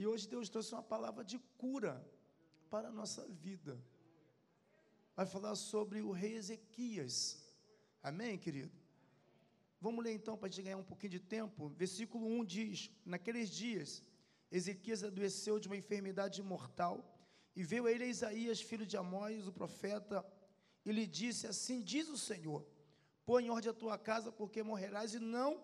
E hoje Deus trouxe uma palavra de cura para a nossa vida. Vai falar sobre o rei Ezequias. Amém, querido? Vamos ler então para a gente ganhar um pouquinho de tempo. Versículo 1 diz: Naqueles dias, Ezequias adoeceu de uma enfermidade mortal, e veio a ele Isaías, filho de Amós, o profeta, e lhe disse: Assim diz o Senhor: Põe em ordem a tua casa, porque morrerás e não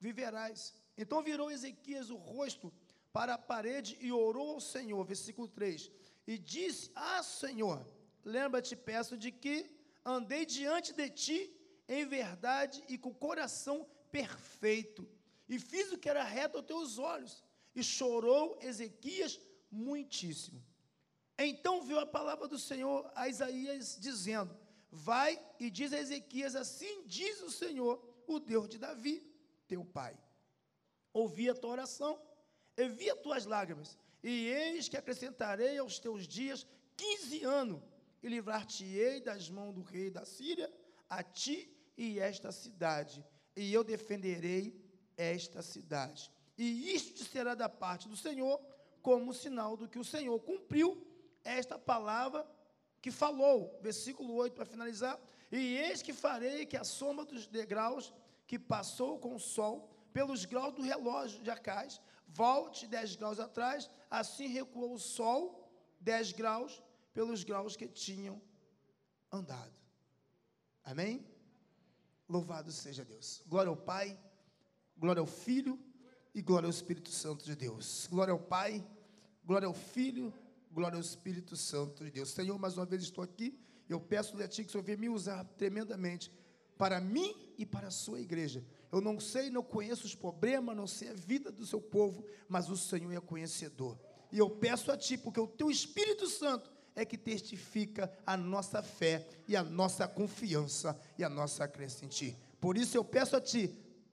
viverás. Então virou Ezequias o rosto para a parede e orou ao Senhor. Versículo 3: E disse: Ah, Senhor, lembra-te, peço, de que andei diante de ti em verdade e com coração perfeito, e fiz o que era reto aos teus olhos. E chorou Ezequias muitíssimo. Então viu a palavra do Senhor a Isaías, dizendo: Vai e diz a Ezequias: Assim diz o Senhor, o Deus de Davi, teu pai. Ouvi a tua oração, e vi as tuas lágrimas, e eis que acrescentarei aos teus dias quinze anos, e livrar-te-ei das mãos do rei da Síria, a ti e esta cidade, e eu defenderei esta cidade. E isto será da parte do Senhor, como sinal do que o Senhor cumpriu esta palavra que falou. Versículo 8 para finalizar. E eis que farei que a soma dos degraus que passou com o sol, pelos graus do relógio de Acais, volte dez graus atrás, assim recuou o sol dez graus pelos graus que tinham andado. Amém? Louvado seja Deus. Glória ao Pai, glória ao Filho e glória ao Espírito Santo de Deus. Glória ao Pai, glória ao Filho, glória ao Espírito Santo de Deus. Senhor, mais uma vez estou aqui. Eu peço a Ti que o Senhor venha me usar tremendamente para mim e para a sua igreja. Eu não sei, não conheço os problemas, não sei a vida do seu povo, mas o Senhor é conhecedor. E eu peço a Ti, porque o Teu Espírito Santo é que testifica a nossa fé e a nossa confiança e a nossa crença em Ti. Por isso eu peço a Ti,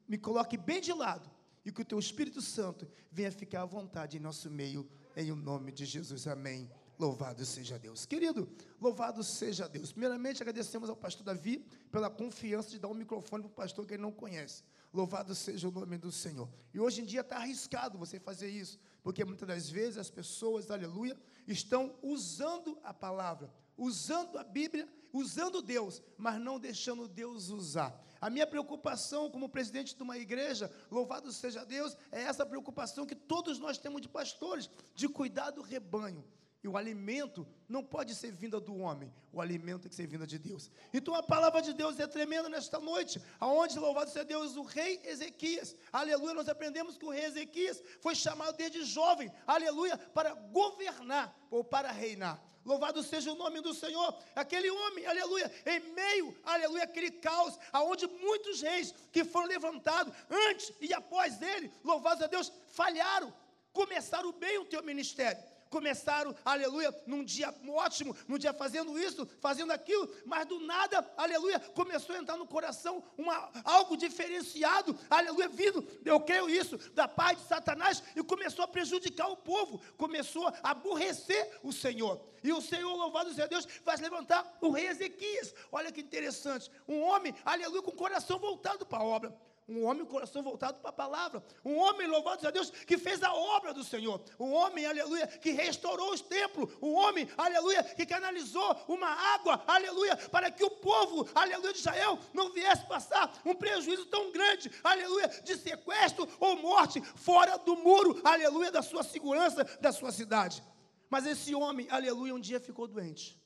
me coloque bem de lado e que o Teu Espírito Santo venha ficar à vontade em nosso meio, em o nome de Jesus. Amém. Louvado seja Deus. Querido, louvado seja Deus. Primeiramente, agradecemos ao pastor Davi pela confiança de dar um microfone para o pastor que ele não conhece. Louvado seja o nome do Senhor. E hoje em dia está arriscado você fazer isso, porque muitas das vezes as pessoas, aleluia, estão usando a palavra, usando a Bíblia, usando Deus, mas não deixando Deus usar. A minha preocupação como presidente de uma igreja, louvado seja Deus, é essa preocupação que todos nós temos de pastores, de cuidar do rebanho. E o alimento não pode ser vinda do homem, o alimento tem que ser vinda de Deus. Então a palavra de Deus é tremenda nesta noite, aonde louvado seja Deus, o rei Ezequias. Aleluia, nós aprendemos que o rei Ezequias foi chamado desde jovem, aleluia, para governar ou para reinar. Louvado seja o nome do Senhor. Aquele homem, aleluia, em meio, aleluia, aquele caos, aonde muitos reis que foram levantados antes e após ele, louvado a Deus, falharam, começaram bem o teu ministério começaram, aleluia, num dia ótimo, num dia fazendo isso, fazendo aquilo, mas do nada, aleluia, começou a entrar no coração uma, algo diferenciado, aleluia, vindo, eu creio isso, da parte de Satanás, e começou a prejudicar o povo, começou a aborrecer o Senhor. E o Senhor, louvado seja Deus, faz levantar o rei Ezequias. Olha que interessante, um homem, aleluia, com o coração voltado para a obra. Um homem com o coração voltado para a palavra. Um homem, louvado a Deus, que fez a obra do Senhor. Um homem, aleluia, que restaurou os templos. Um homem, aleluia, que canalizou uma água, aleluia, para que o povo, aleluia, de Israel não viesse passar um prejuízo tão grande, aleluia, de sequestro ou morte fora do muro, aleluia, da sua segurança, da sua cidade. Mas esse homem, aleluia, um dia ficou doente.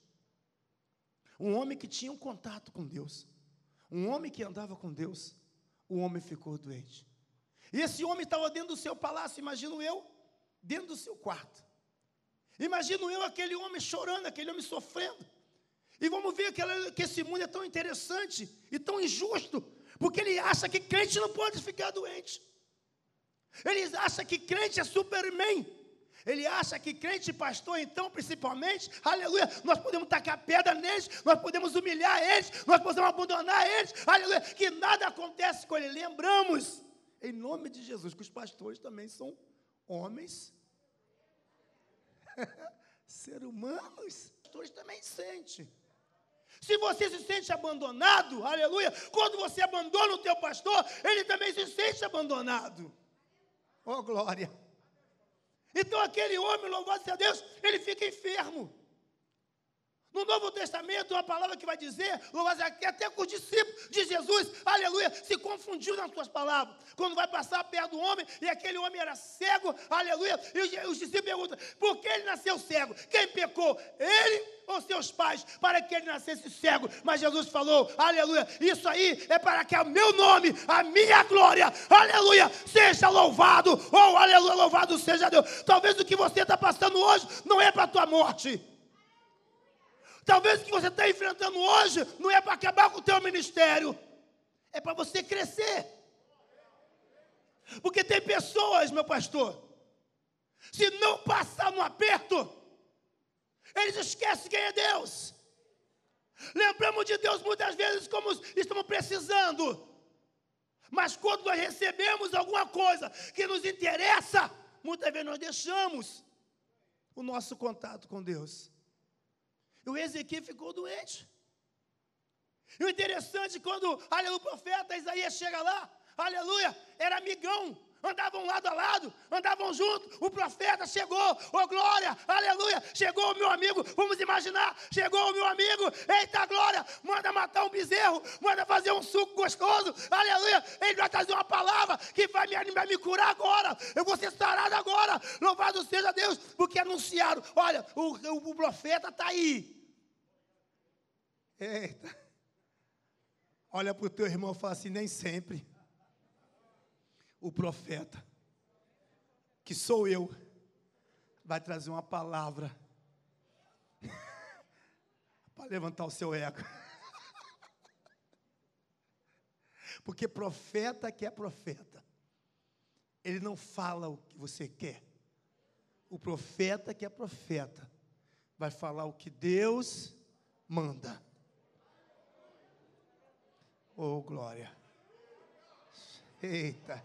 Um homem que tinha um contato com Deus. Um homem que andava com Deus o homem ficou doente. E esse homem estava dentro do seu palácio, imagino eu, dentro do seu quarto. Imagino eu aquele homem chorando, aquele homem sofrendo. E vamos ver que, ela, que esse mundo é tão interessante e tão injusto, porque ele acha que crente não pode ficar doente. Ele acha que crente é superman. Ele acha que crente e pastor, então, principalmente, aleluia, nós podemos tacar pedra neles, nós podemos humilhar eles, nós podemos abandonar eles, aleluia, que nada acontece com ele. Lembramos, em nome de Jesus, que os pastores também são homens, ser humanos, os pastores também sentem. Se você se sente abandonado, aleluia, quando você abandona o teu pastor, ele também se sente abandonado. Oh glória! Então aquele homem, louvado seja Deus, ele fica enfermo. No Novo Testamento, uma palavra que vai dizer, seja até com os discípulos de Jesus, aleluia, se confundiu nas suas palavras. Quando vai passar perto do homem, e aquele homem era cego, aleluia, e os discípulos perguntam, por que ele nasceu cego? Quem pecou? Ele ou seus pais para que ele nascesse cego. Mas Jesus falou, aleluia, isso aí é para que o meu nome, a minha glória, aleluia, seja louvado, ou aleluia, louvado seja Deus. Talvez o que você está passando hoje não é para a tua morte. Talvez o que você está enfrentando hoje não é para acabar com o teu ministério, é para você crescer. Porque tem pessoas, meu pastor, se não passar no aperto, eles esquecem quem é Deus. Lembramos de Deus muitas vezes como estamos precisando. Mas quando nós recebemos alguma coisa que nos interessa, muitas vezes nós deixamos o nosso contato com Deus. O Ezequiel ficou doente. E o interessante, quando aleluia, o profeta Isaías chega lá, aleluia, era amigão andavam lado a lado, andavam juntos. O profeta chegou, oh glória, aleluia. Chegou o meu amigo, vamos imaginar, chegou o meu amigo, eita glória, manda matar um bezerro, manda fazer um suco gostoso, aleluia. Ele vai trazer uma palavra que vai me animar, me curar agora. Eu vou ser sarado agora. Louvado seja Deus, porque anunciaram: olha, o, o, o profeta está aí. Eita. Olha para o teu irmão e fala assim: nem sempre o profeta, que sou eu, vai trazer uma palavra para levantar o seu ego. Porque profeta que é profeta, ele não fala o que você quer. O profeta que é profeta vai falar o que Deus manda. Oh, glória. Eita.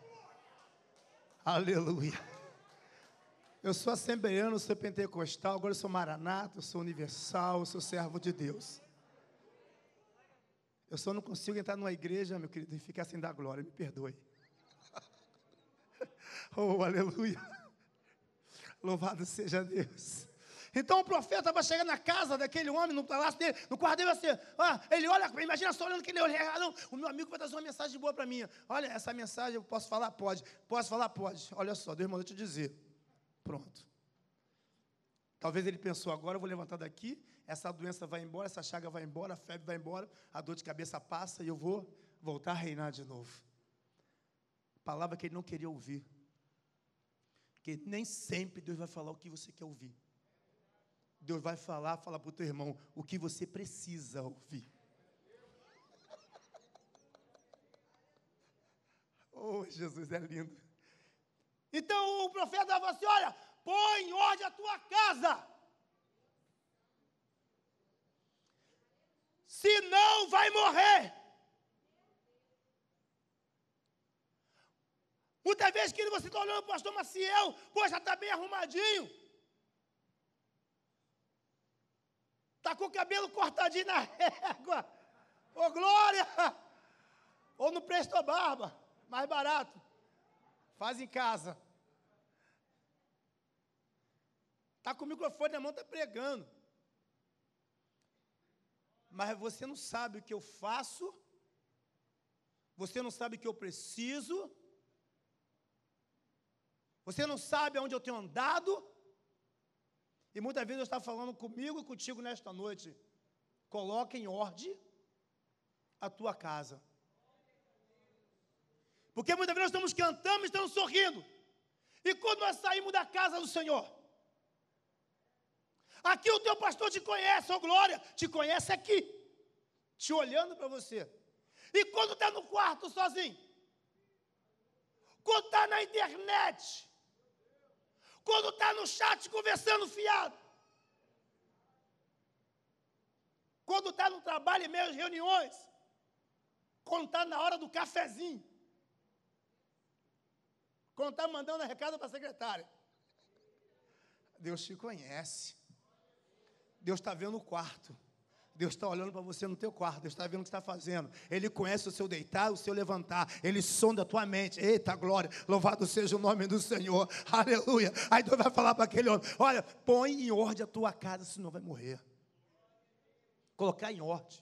Aleluia. Eu sou assembleano, sou pentecostal, agora sou maranata, sou universal, sou servo de Deus. Eu só não consigo entrar numa igreja, meu querido, e ficar sem dar glória, me perdoe. Oh, aleluia. Louvado seja Deus. Então o profeta vai chegar na casa daquele homem, no palácio dele, no quarto dele, assim, ah, ele olha, imagina só olhando aquele olhar, não, o meu amigo vai trazer uma mensagem boa para mim. Olha, essa mensagem eu posso falar? Pode. Posso falar? Pode. Olha só, Deus mandou te dizer. Pronto. Talvez ele pensou, agora eu vou levantar daqui, essa doença vai embora, essa chaga vai embora, a febre vai embora, a dor de cabeça passa e eu vou voltar a reinar de novo. Palavra que ele não queria ouvir. Porque nem sempre Deus vai falar o que você quer ouvir. Deus vai falar, fala para o teu irmão o que você precisa ouvir. Oh, Jesus é lindo. Então o profeta falou assim: olha, põe em ordem a tua casa. Senão vai morrer. Muitas vezes, querido, você está olhando para o pastor Maciel, já está bem arrumadinho. Está com o cabelo cortadinho na régua. Ô, glória! Ou no Presto Barba, mais barato. Faz em casa. Está com o microfone na mão, está pregando. Mas você não sabe o que eu faço. Você não sabe o que eu preciso. Você não sabe aonde eu tenho andado. E muitas vezes eu estava falando comigo e contigo nesta noite. Coloque em ordem a tua casa. Porque muitas vezes nós estamos cantando e estamos sorrindo. E quando nós saímos da casa do Senhor, aqui o teu pastor te conhece, ô oh glória, te conhece aqui, te olhando para você. E quando está no quarto sozinho, quando está na internet, quando está no chat conversando fiado. Quando está no trabalho e meias reuniões. Quando está na hora do cafezinho. Quando está mandando recado para a secretária. Deus te conhece. Deus está vendo o quarto. Deus está olhando para você no teu quarto, Deus está vendo o que está fazendo. Ele conhece o seu deitar, o seu levantar. Ele sonda a tua mente. Eita glória, louvado seja o nome do Senhor. Aleluia. Aí Deus vai falar para aquele homem: Olha, põe em ordem a tua casa, senão vai morrer. Colocar em ordem.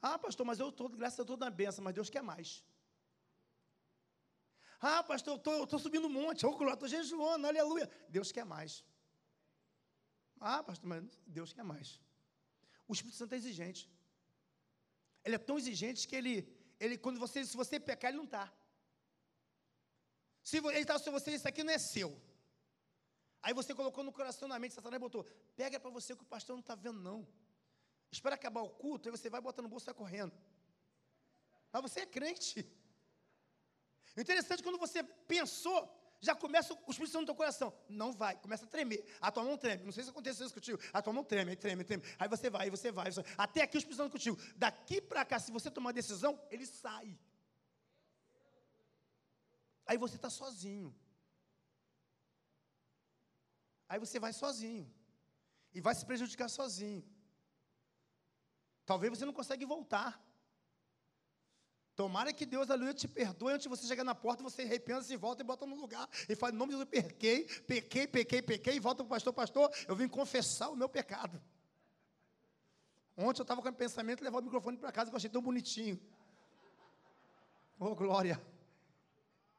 Ah, pastor, mas eu estou, graças a Deus, na benção, mas Deus quer mais. Ah, pastor, eu estou subindo um monte, estou jejuando, aleluia. Deus quer mais. Ah, pastor, mas Deus quer mais. O Espírito Santo é exigente. Ele é tão exigente que ele, ele quando você, se você pecar, ele não está. Se ele está, se você, isso aqui não é seu. Aí você colocou no coração na mente, Satanás botou, pega para você que o pastor não está vendo, não. Espera acabar o culto, aí você vai botar no bolso e vai correndo. Mas você é crente. Interessante quando você pensou, já começa o Espírito Santo no teu coração. Não vai, começa a tremer. A tua mão treme. Não sei se aconteceu isso contigo. A tua mão treme, aí treme, treme. Aí você vai, aí você vai. Você... Até aqui o Espírito Santo contigo. Daqui para cá, se você tomar decisão, ele sai. Aí você está sozinho. Aí você vai sozinho. E vai se prejudicar sozinho. Talvez você não consiga voltar. Tomara que Deus, aleluia, te perdoe antes de você chegar na porta, você repensa e volta e bota no lugar. E fala, em nome de Jesus, pequei, pequei, pequei, pequei, e volta para o pastor, pastor, eu vim confessar o meu pecado. Ontem eu estava com o pensamento de levar o microfone para casa, que eu achei tão bonitinho. Oh, glória.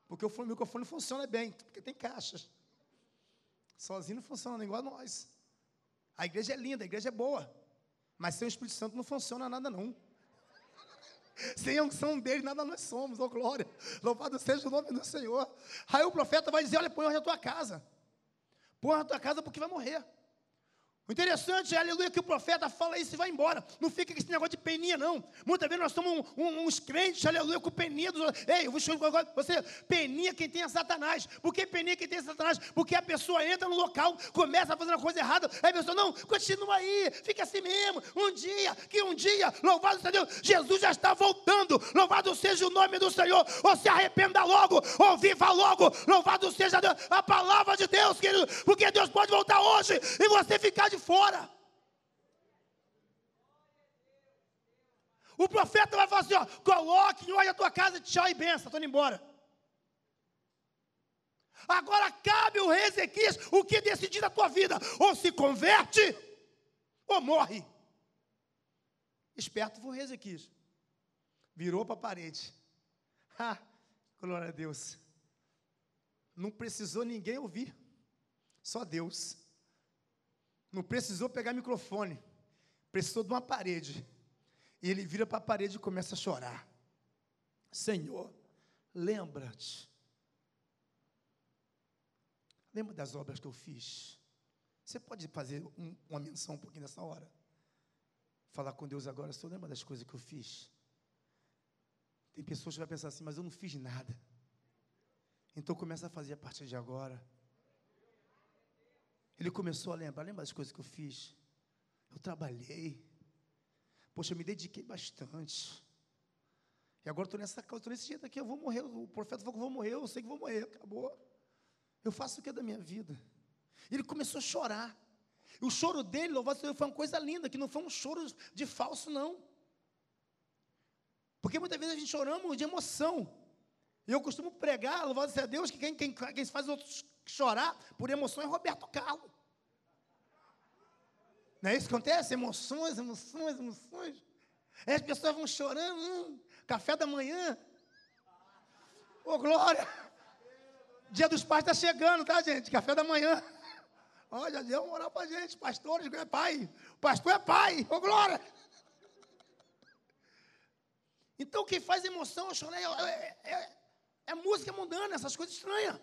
Porque o microfone funciona bem, porque tem caixas. Sozinho não funciona, igual a nós. A igreja é linda, a igreja é boa. Mas sem o Espírito Santo não funciona nada, não. Sem a unção dele, nada nós somos, oh glória. Louvado seja o nome do Senhor. Aí o profeta vai dizer: Olha, põe na tua casa. Põe na tua casa porque vai morrer. O interessante é, aleluia, que o profeta fala isso e vai embora. Não fica com esse negócio de peninha, não. Muitas vezes nós somos um, um, uns crentes, aleluia, com peninha dos Ei, você, peninha quem tem é Satanás. Por que peninha quem tem é Satanás? Porque a pessoa entra no local, começa a fazer uma coisa errada, aí a pessoa, não, continua aí, fica assim mesmo. Um dia, que um dia, louvado seja Deus, Jesus já está voltando. Louvado seja o nome do Senhor. Ou se arrependa logo, ou viva logo. Louvado seja Deus, a palavra de Deus, querido. Porque Deus pode voltar hoje e você ficar de de fora. O profeta vai falar assim: ó, coloque em ordem a tua casa, tchau e benção, estou indo embora. Agora cabe o rei Ezequias o que decidir na tua vida: ou se converte, ou morre. Esperto foi o rei Ezequias. Virou para a parede. Ah, glória a Deus. Não precisou ninguém ouvir, só Deus. Não precisou pegar microfone. Precisou de uma parede. E ele vira para a parede e começa a chorar. Senhor, lembra-te. Lembra das obras que eu fiz? Você pode fazer um, uma menção um pouquinho nessa hora? Falar com Deus agora, Senhor, lembra das coisas que eu fiz? Tem pessoas que vão pensar assim, mas eu não fiz nada. Então começa a fazer a partir de agora. Ele começou a lembrar, lembra das coisas que eu fiz? Eu trabalhei. Poxa, eu me dediquei bastante. E agora estou nessa estou nesse jeito aqui, eu vou morrer. O profeta falou que eu vou morrer, eu sei que vou morrer, acabou. Eu faço o que é da minha vida? Ele começou a chorar. E o choro dele, louvado seja foi uma coisa linda, que não foi um choro de falso, não. Porque muitas vezes a gente choramos de emoção. E eu costumo pregar, louvado seja Deus, que quem, quem, quem faz outros chorar por emoção é Roberto Carlos. Não é isso que acontece? Emoções, emoções, emoções. Aí as pessoas vão chorando, hum, café da manhã. Ô, oh, glória! Dia dos pais está chegando, tá, gente? Café da manhã. Olha, deu uma moral para gente. Pastores, é pai. Pastor é pai. Ô, oh, glória! Então, quem faz emoção, chorar, é, é, é, é música mundana, essas coisas estranhas.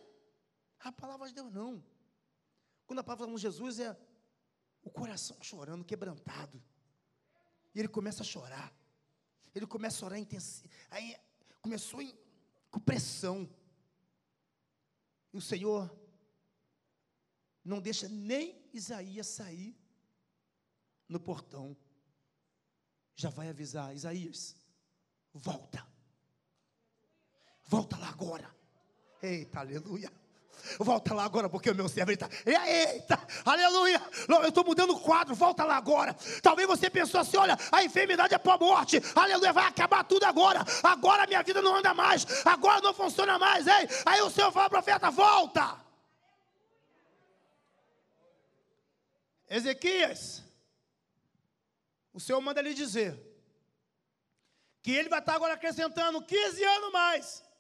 A palavra de Deus não. Quando a palavra de Jesus é o coração chorando, quebrantado. E ele começa a chorar. Ele começa a chorar intensi aí começou em, com pressão. E o Senhor não deixa nem Isaías sair no portão. Já vai avisar, Isaías, volta. Volta agora. Eita, aleluia. Volta lá agora, porque o meu servo está. Eita, aleluia. Eu estou mudando o quadro, volta lá agora. Talvez você pensou assim: olha, a enfermidade é para a morte. Aleluia, vai acabar tudo agora. Agora minha vida não anda mais. Agora não funciona mais. Ei. Aí o Senhor fala, profeta, volta. Ezequias, o Senhor manda lhe dizer que ele vai estar agora acrescentando 15 anos mais.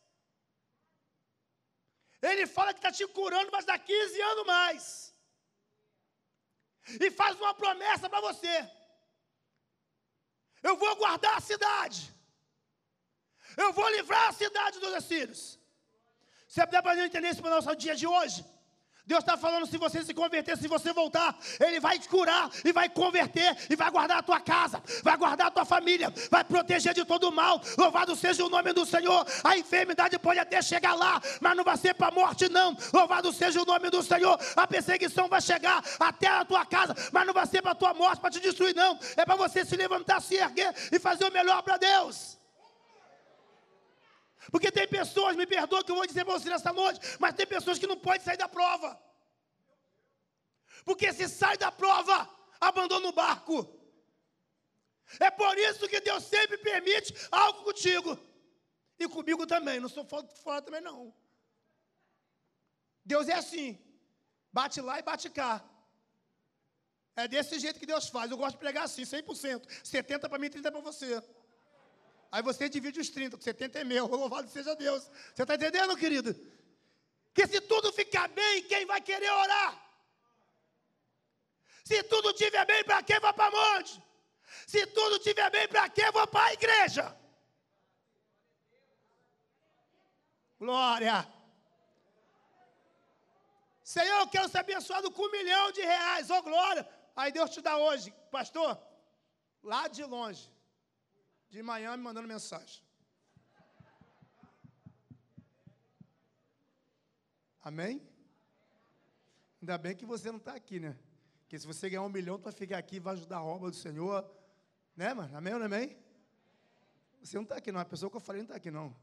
Ele fala que está te curando, mas dá 15 anos mais. E faz uma promessa para você. Eu vou guardar a cidade. Eu vou livrar a cidade dos assírios. Você puder para entender isso para o nosso dia de hoje? Deus está falando: se você se converter, se você voltar, Ele vai te curar e vai converter e vai guardar a tua casa, vai guardar a tua família, vai proteger de todo o mal. Louvado seja o nome do Senhor. A enfermidade pode até chegar lá, mas não vai ser para a morte, não. Louvado seja o nome do Senhor. A perseguição vai chegar até a tua casa, mas não vai ser para a tua morte, para te destruir, não. É para você se levantar, se erguer e fazer o melhor para Deus. Porque tem pessoas, me perdoa que eu vou dizer para você nessa noite, mas tem pessoas que não podem sair da prova. Porque se sai da prova, abandona o barco. É por isso que Deus sempre permite algo contigo. E comigo também, não sou fora, também não. Deus é assim. Bate lá e bate cá. É desse jeito que Deus faz. Eu gosto de pregar assim, 100%. 70 para mim, 30 para você. Aí você divide os 30, 70 é meu. Louvado seja Deus. Você está entendendo, querido? Que se tudo ficar bem, quem vai querer orar? Se tudo estiver bem, para que vou para monte? Se tudo estiver bem, para que vou para a igreja? Glória. Senhor, eu quero ser abençoado com um milhão de reais. Ô, oh, glória. Aí Deus te dá hoje, pastor, lá de longe de Miami mandando mensagem. Amém? Ainda bem que você não está aqui, né? Porque se você ganhar um milhão, tu vai ficar aqui e vai ajudar a obra do Senhor. Né, mano? Amém ou não amém? Você não está aqui, não. A pessoa que eu falei não está aqui, não.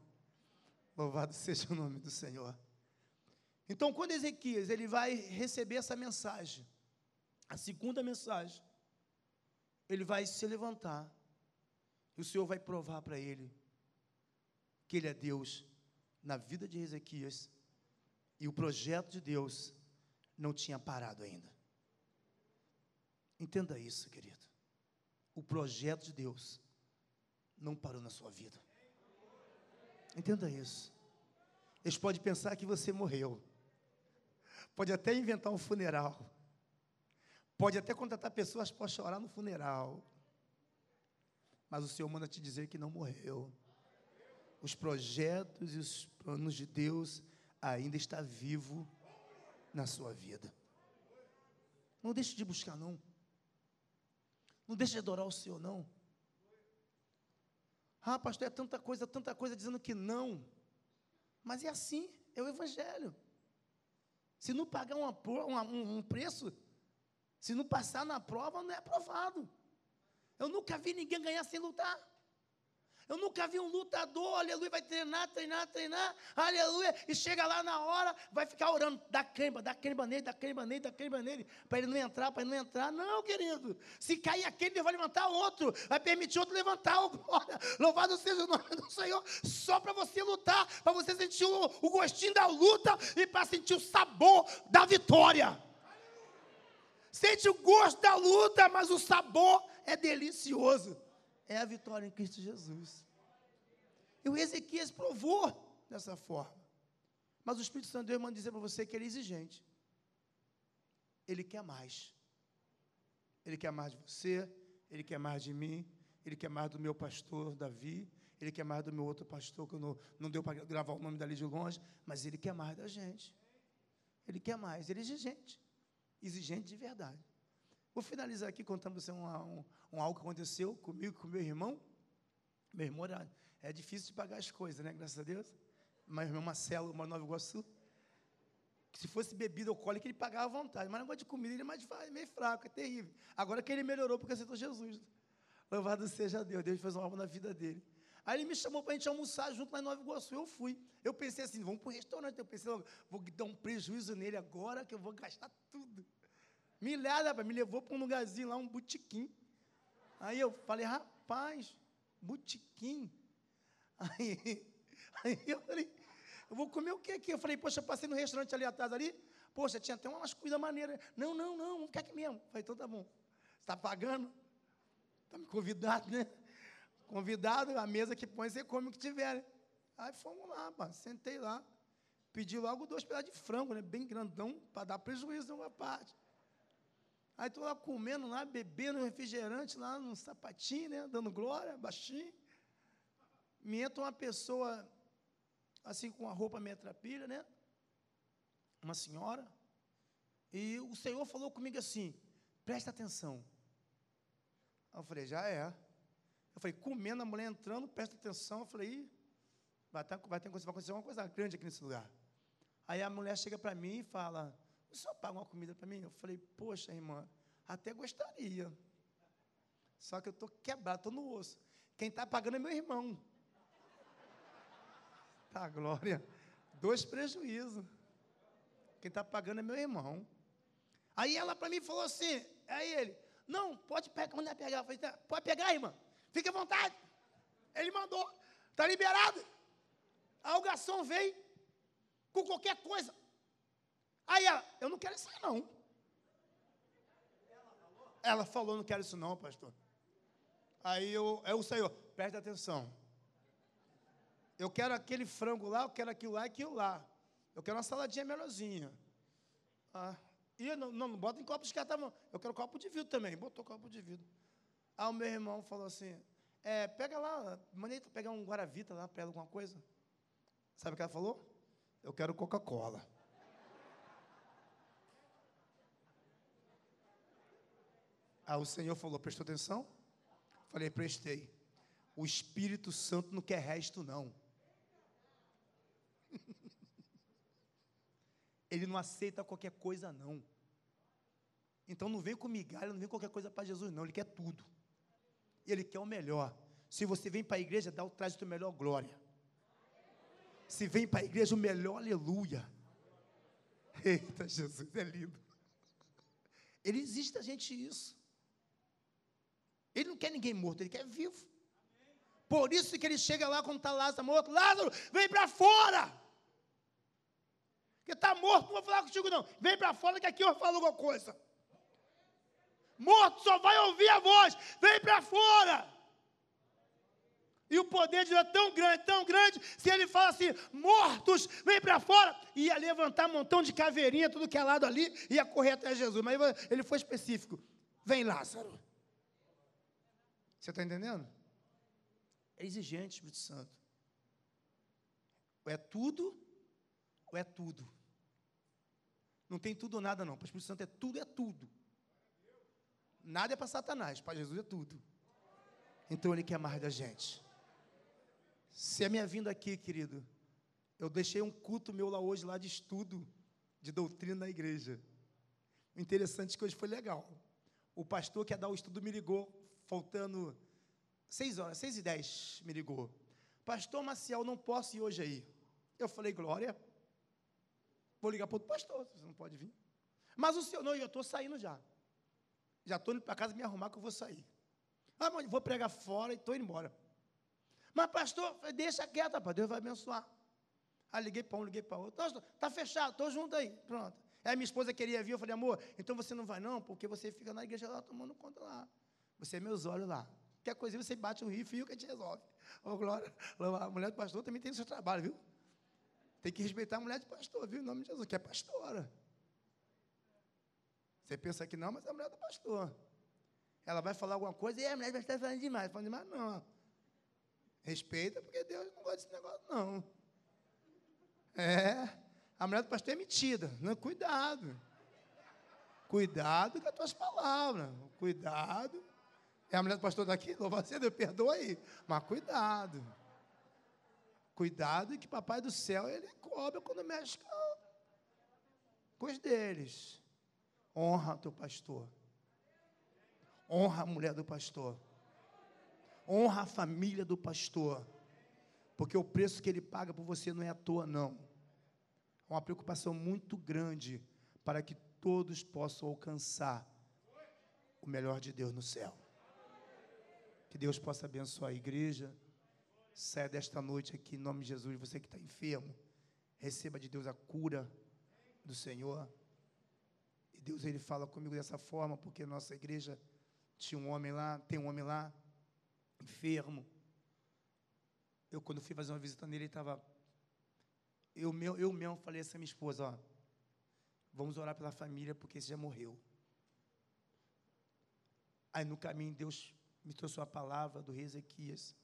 Louvado seja o nome do Senhor. Então, quando Ezequias ele vai receber essa mensagem, a segunda mensagem, ele vai se levantar o Senhor vai provar para ele que ele é Deus na vida de Ezequias e o projeto de Deus não tinha parado ainda. Entenda isso, querido. O projeto de Deus não parou na sua vida. Entenda isso. Eles podem pensar que você morreu. Pode até inventar um funeral. Pode até contratar pessoas para chorar no funeral mas o Senhor manda te dizer que não morreu. Os projetos e os planos de Deus ainda está vivo na sua vida. Não deixe de buscar não. Não deixe de adorar o Senhor não. Ah, pastor, é tanta coisa, tanta coisa dizendo que não. Mas é assim, é o Evangelho. Se não pagar uma, um, um preço, se não passar na prova, não é aprovado. Nunca vi ninguém ganhar sem lutar. Eu nunca vi um lutador, aleluia, vai treinar, treinar, treinar, aleluia, e chega lá na hora, vai ficar orando, dá cremba, dá cremba nele, dá cremba nele, dá cremba nele, para ele não entrar, para ele não entrar. Não, querido. Se cair aquele, ele vai levantar outro, vai permitir outro levantar. Louvado seja o nome do Senhor, só para você lutar, para você sentir o, o gostinho da luta e para sentir o sabor da vitória. Sente o gosto da luta, mas o sabor é delicioso. É a vitória em Cristo Jesus. E o Ezequias provou dessa forma. Mas o Espírito Santo de Deus manda dizer para você que ele é exigente. Ele quer mais. Ele quer mais de você, ele quer mais de mim, ele quer mais do meu pastor Davi, ele quer mais do meu outro pastor, que não, não deu para gravar o nome dali de longe, mas ele quer mais da gente. Ele quer mais, ele é exigente. Exigente de verdade. Vou finalizar aqui contando para você um, um, um, algo que aconteceu comigo, com meu irmão. Meu irmão era, é difícil de pagar as coisas, né? Graças a Deus. Mas meu irmão Marcelo, uma Nova Iguaçu. Se fosse bebida alcoólica, ele pagava à vontade. Mas negócio de comida, ele é mais, meio fraco, é terrível. Agora que ele melhorou porque aceitou Jesus. Louvado seja Deus. Deus fez uma obra na vida dele. Aí ele me chamou para a gente almoçar junto lá em Nova Iguaçu. Eu fui. Eu pensei assim, vamos para o restaurante. Eu pensei, vou dar um prejuízo nele agora, que eu vou gastar tudo. Milhada, me levou para um lugarzinho lá, um botequim. Aí eu falei, rapaz, botequim. Aí, aí eu falei, eu vou comer o que aqui? Eu falei, poxa, passei no restaurante ali atrás ali, poxa, tinha até umas comidas maneiras. Não, não, não, vamos ficar aqui mesmo. Eu falei, então tá bom. Você está pagando? Está me convidado, né? Convidado, a mesa que põe, você come o que tiver. Né? Aí fomos lá, pá, sentei lá. Pedi logo dois pedaços de frango, né? Bem grandão, para dar prejuízo numa parte. Aí estou lá comendo lá, bebendo refrigerante lá no sapatinho, né? Dando glória, baixinho. Me entra uma pessoa, assim, com a roupa meia trapilha, né? Uma senhora. E o Senhor falou comigo assim: presta atenção. Eu falei, já é. Eu falei, comendo, a mulher entrando, presta atenção. Eu falei, vai, ter, vai, ter, vai acontecer uma coisa grande aqui nesse lugar. Aí a mulher chega para mim e fala, o senhor paga uma comida para mim? Eu falei, poxa, irmã, até gostaria. Só que eu estou quebrado, estou no osso. Quem está pagando é meu irmão. Tá, glória. Dois prejuízos. Quem está pagando é meu irmão. Aí ela para mim falou assim, aí ele, não, pode pegar, mandar pegar. Eu falei, tá, pode pegar, irmã. Fique à vontade. Ele mandou, está liberado. Aí o garçom veio com qualquer coisa. Aí ela, eu não quero isso aí não. Ela falou, não quero isso não, pastor. Aí eu, eu Senhor, atenção. Eu quero aquele frango lá, eu quero aquilo lá e aquilo lá. Eu quero uma saladinha melhorzinha. Ah, e não, não, não bota em copo de cartão, eu quero copo de vidro também. Botou copo de vidro. Aí o meu irmão falou assim: é, pega lá, mandei pegar um Guaravita lá para ela, alguma coisa. Sabe o que ela falou? Eu quero Coca-Cola. Aí o Senhor falou: prestou atenção? Falei: prestei. O Espírito Santo não quer resto, não. Ele não aceita qualquer coisa, não. Então não vem com migalha, não vem qualquer coisa para Jesus, não. Ele quer tudo. Ele quer o melhor. Se você vem para a igreja, dá o traz o melhor glória. Se vem para a igreja, o melhor aleluia. Eita, Jesus, é lindo. Ele existe a gente isso. Ele não quer ninguém morto, ele quer vivo. Por isso que ele chega lá quando está Lázaro morto, Lázaro, vem para fora. Porque está morto, não vou falar contigo não. Vem para fora que aqui eu falo alguma coisa. Morto só vai ouvir a voz. Vem para fora. E o poder de Deus é tão grande, tão grande, se ele fala assim, mortos, vem para fora, ia levantar um montão de caveirinha, tudo que é lado ali, ia correr até Jesus. Mas ele foi específico. Vem, Lázaro. Você está entendendo? É exigente, Espírito Santo. Ou é tudo, ou é tudo. Não tem tudo ou nada, não. Para o Espírito Santo é tudo, é tudo. Nada é para Satanás, para Jesus é tudo. Então ele quer mais da gente. Se a minha vinda aqui, querido, eu deixei um culto meu lá hoje, lá de estudo de doutrina na igreja. O interessante é que hoje foi legal. O pastor que ia dar o estudo me ligou faltando seis horas, seis e dez, me ligou. Pastor Maciel, não posso ir hoje aí. Eu falei, Glória, vou ligar para outro pastor, você não pode vir. Mas o senhor, não, eu estou saindo já. Já estou indo para casa me arrumar que eu vou sair. Ah, mas vou pregar fora e estou indo embora. Mas, pastor, deixa quieto, rapaz, Deus vai abençoar. Aí liguei para um, liguei para outro. Está fechado, estou junto aí. Pronto. Aí minha esposa queria vir, eu falei, amor, então você não vai não, porque você fica na igreja lá tomando conta lá. Você é meus olhos lá. Qualquer coisa você bate um rifle e o que a gente resolve. Ô, Glória, a mulher do pastor também tem o seu trabalho, viu? Tem que respeitar a mulher de pastor, viu? Em nome de Jesus, que é pastora. Você pensa que não, mas é a mulher do pastor. Ela vai falar alguma coisa e a mulher vai estar falando demais. Falando demais, não. Respeita, porque Deus não gosta desse negócio, não. É. A mulher do pastor é metida. Não, cuidado. Cuidado com as tuas palavras. Cuidado é a mulher do pastor daqui? Louva a Deus, perdoa aí. Mas cuidado. Cuidado que papai do céu, ele cobra quando mexe com os deles. Honra teu pastor. Honra a mulher do pastor. Honra a família do pastor. Porque o preço que ele paga por você não é à toa, não. É uma preocupação muito grande para que todos possam alcançar o melhor de Deus no céu. Que Deus possa abençoar a igreja. Saia desta noite aqui em nome de Jesus. Você que está enfermo, receba de Deus a cura do Senhor. E Deus ele fala comigo dessa forma, porque nossa igreja tinha um homem lá, tem um homem lá, enfermo. Eu, quando fui fazer uma visita nele, ele estava. Eu, eu, eu mesmo falei assim à minha esposa: ó, vamos orar pela família, porque esse já morreu. Aí no caminho, Deus me trouxe uma palavra do rei Ezequias.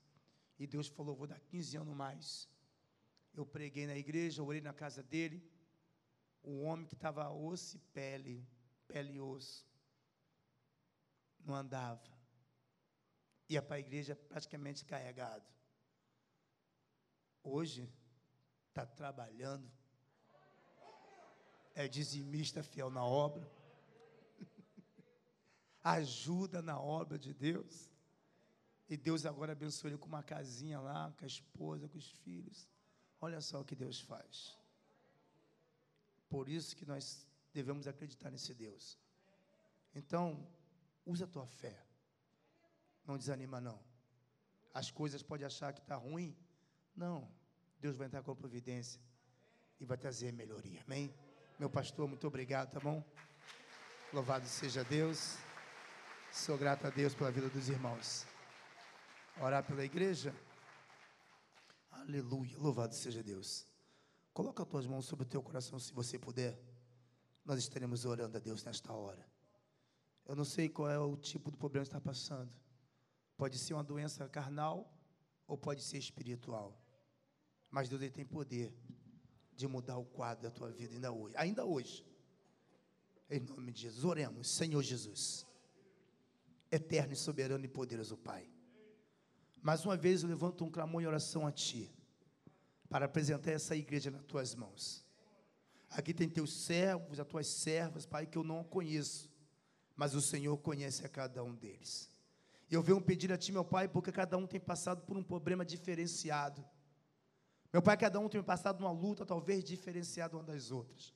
E Deus falou: vou dar 15 anos mais. Eu preguei na igreja, orei na casa dele. O homem que estava osso e pele, pele e osso, não andava. Ia para a igreja praticamente carregado. Hoje, está trabalhando. É dizimista fiel na obra. Ajuda na obra de Deus. E Deus agora abençoa ele com uma casinha lá, com a esposa, com os filhos. Olha só o que Deus faz. Por isso que nós devemos acreditar nesse Deus. Então, usa a tua fé. Não desanima, não. As coisas podem achar que está ruim. Não. Deus vai entrar com a providência e vai trazer melhoria. Amém? Meu pastor, muito obrigado, tá bom? Louvado seja Deus. Sou grato a Deus pela vida dos irmãos. Orar pela igreja. Aleluia. Louvado seja Deus. Coloca as tuas mãos sobre o teu coração, se você puder. Nós estaremos orando a Deus nesta hora. Eu não sei qual é o tipo de problema que está passando. Pode ser uma doença carnal ou pode ser espiritual. Mas Deus tem poder de mudar o quadro da tua vida ainda hoje. Ainda hoje. Em nome de Jesus. Oremos, Senhor Jesus. Eterno e soberano e poderoso Pai. Mais uma vez eu levanto um clamor em oração a Ti, para apresentar essa igreja nas Tuas mãos. Aqui tem Teus servos, as Tuas servas, Pai, que eu não conheço, mas o Senhor conhece a cada um deles. Eu venho pedir a Ti, meu Pai, porque cada um tem passado por um problema diferenciado. Meu Pai, cada um tem passado uma luta talvez diferenciada uma das outras.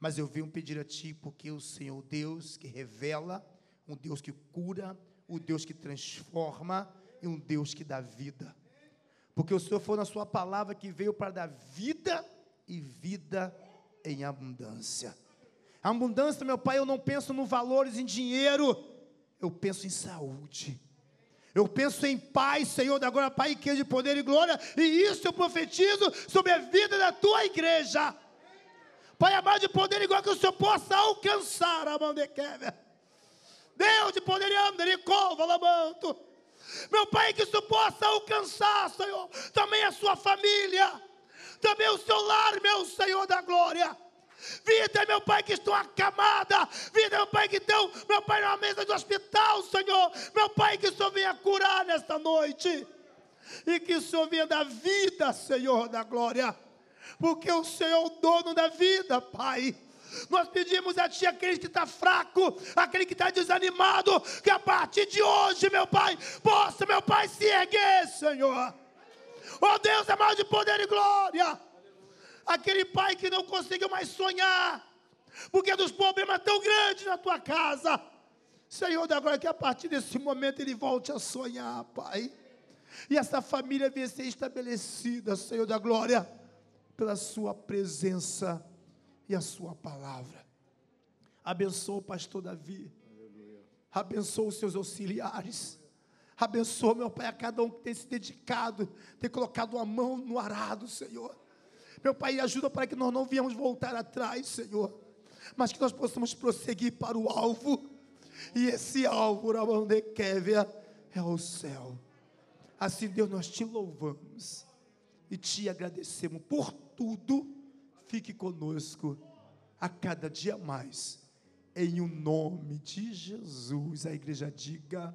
Mas eu venho pedir a Ti, porque o Senhor, Deus que revela, um Deus que cura, o Deus que transforma, e um Deus que dá vida. Porque o Senhor foi na Sua palavra que veio para dar vida e vida em abundância. A abundância, meu Pai, eu não penso no valores, em dinheiro, eu penso em saúde. Eu penso em paz, Senhor, da glória, Pai, que é de poder e glória, e isso eu profetizo sobre a vida da tua igreja. Pai amado de poder igual que o Senhor possa alcançar a mão de Kevin. Deus de poder amo, ele cova, lamanto. Meu Pai, que isso possa alcançar, Senhor, também a sua família, também o seu lar, meu Senhor da glória. Vida, meu Pai, que estão acamada. Vida, meu Pai, que estão, meu Pai, na mesa do hospital, Senhor. Meu Pai, que o Senhor venha curar nesta noite. E que o Senhor venha dar vida, Senhor da glória. Porque o Senhor é o dono da vida, Pai. Nós pedimos a Ti, aquele que está fraco, aquele que está desanimado, que a partir de hoje, meu Pai, possa, meu Pai, se erguer, Senhor. Oh Deus, é mais de poder e glória. Aquele pai que não conseguiu mais sonhar, porque dos problemas tão grandes na tua casa. Senhor, da glória, que a partir desse momento ele volte a sonhar, Pai. E essa família venha ser estabelecida, Senhor da glória, pela Sua presença e a Sua palavra. Abençoa o pastor Davi. Abençoa os seus auxiliares. Abençoa, meu Pai, a cada um que tem se dedicado, tem colocado a mão no arado, Senhor. Meu Pai, ajuda para que nós não viemos voltar atrás, Senhor, mas que nós possamos prosseguir para o alvo. E esse alvo, mão de Kévia, é o céu. Assim, Deus, nós te louvamos e te agradecemos por tudo. Fique conosco a cada dia mais. Em o nome de Jesus, a igreja diga.